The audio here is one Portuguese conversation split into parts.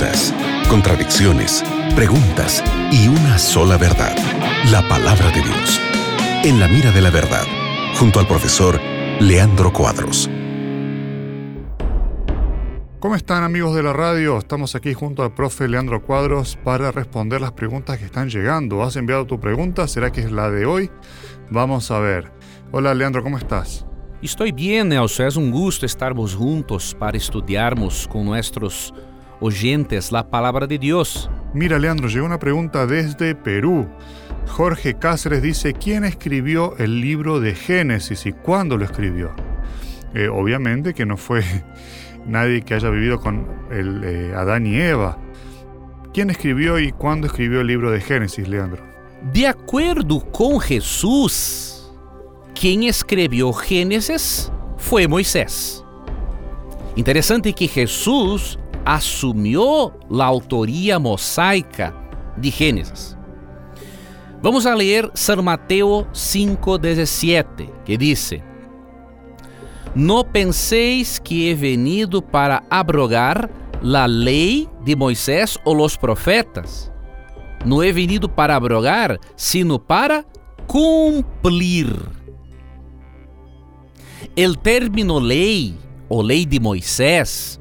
dudas, contradicciones, preguntas y una sola verdad, la palabra de Dios. En la mira de la verdad, junto al profesor Leandro Cuadros. ¿Cómo están amigos de la radio? Estamos aquí junto al profe Leandro Cuadros para responder las preguntas que están llegando. ¿Has enviado tu pregunta? ¿Será que es la de hoy? Vamos a ver. Hola Leandro, ¿cómo estás? Estou bem, Nelson. É um gusto estarmos juntos para estudiarmos com nossos oyentes a palavra de Deus. Mira, Leandro, llegó una pregunta desde Perú. Jorge Cáceres dice, ¿quién escribió el libro de Génesis y cuándo lo escribió? Eh, obviamente que no fue nadie que haya vivido con el, eh, Adán y Eva. ¿Quién escribió y cuándo escribió el libro de Génesis, Leandro? De acordo com Jesus, quem escreveu Gênesis foi Moisés. Interessante que Jesus assumiu a autoria mosaica de Gênesis. Vamos a ler São Mateus 5,17, que diz: Não penseis que he venido para abrogar a lei de Moisés ou os profetas. Não he venido para abrogar, sino para cumprir. El término ley o ley de Moisés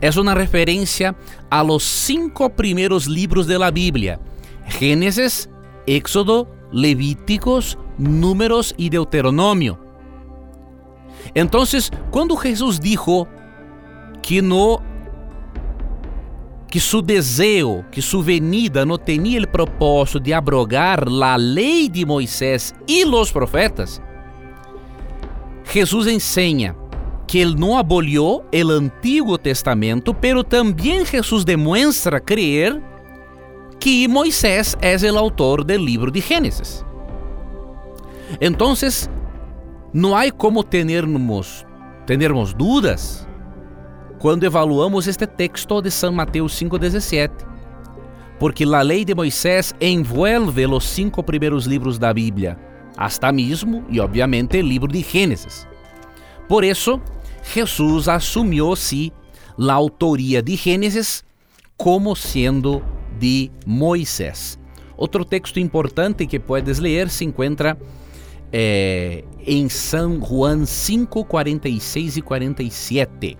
es una referencia a los cinco primeros libros de la Biblia: Génesis, Éxodo, Levíticos, Números y Deuteronomio. Entonces, cuando Jesús dijo que no que su deseo, que su venida no tenía el propósito de abrogar la ley de Moisés y los profetas, Jesus ensina que ele não aboliu o Antigo Testamento, pero também Jesus demonstra crer que Moisés é o autor do livro de Gênesis. Então, não há como termos, termos dúvidas quando evaluamos este texto de São Mateus 5,17, porque a lei de Moisés envolve os cinco primeiros livros da Bíblia hasta mesmo e obviamente o livro de Gênesis. Por isso, Jesus assumiu-se a autoria de Gênesis como sendo de Moisés. Outro texto importante que puedes ler se encontra eh, em São Juan 5, 46 e 47.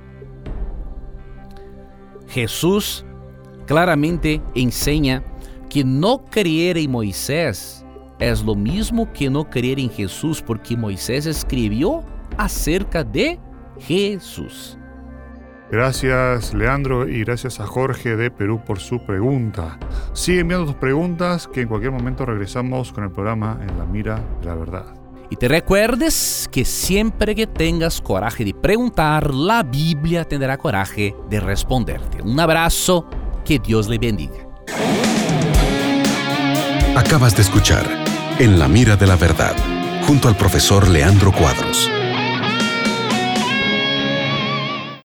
Jesus claramente ensina que não crer em Moisés é o mesmo que não crer em Jesus, porque Moisés escreveu acerca de Jesus. Gracias Leandro y gracias a Jorge de Perú por su pregunta. Sigue enviando tus preguntas que en cualquier momento regresamos con el programa En la Mira de la Verdad. Y te recuerdes que siempre que tengas coraje de preguntar, la Biblia tendrá coraje de responderte. Un abrazo, que Dios le bendiga. Acabas de escuchar En la mira de la verdad, junto al profesor Leandro Cuadros.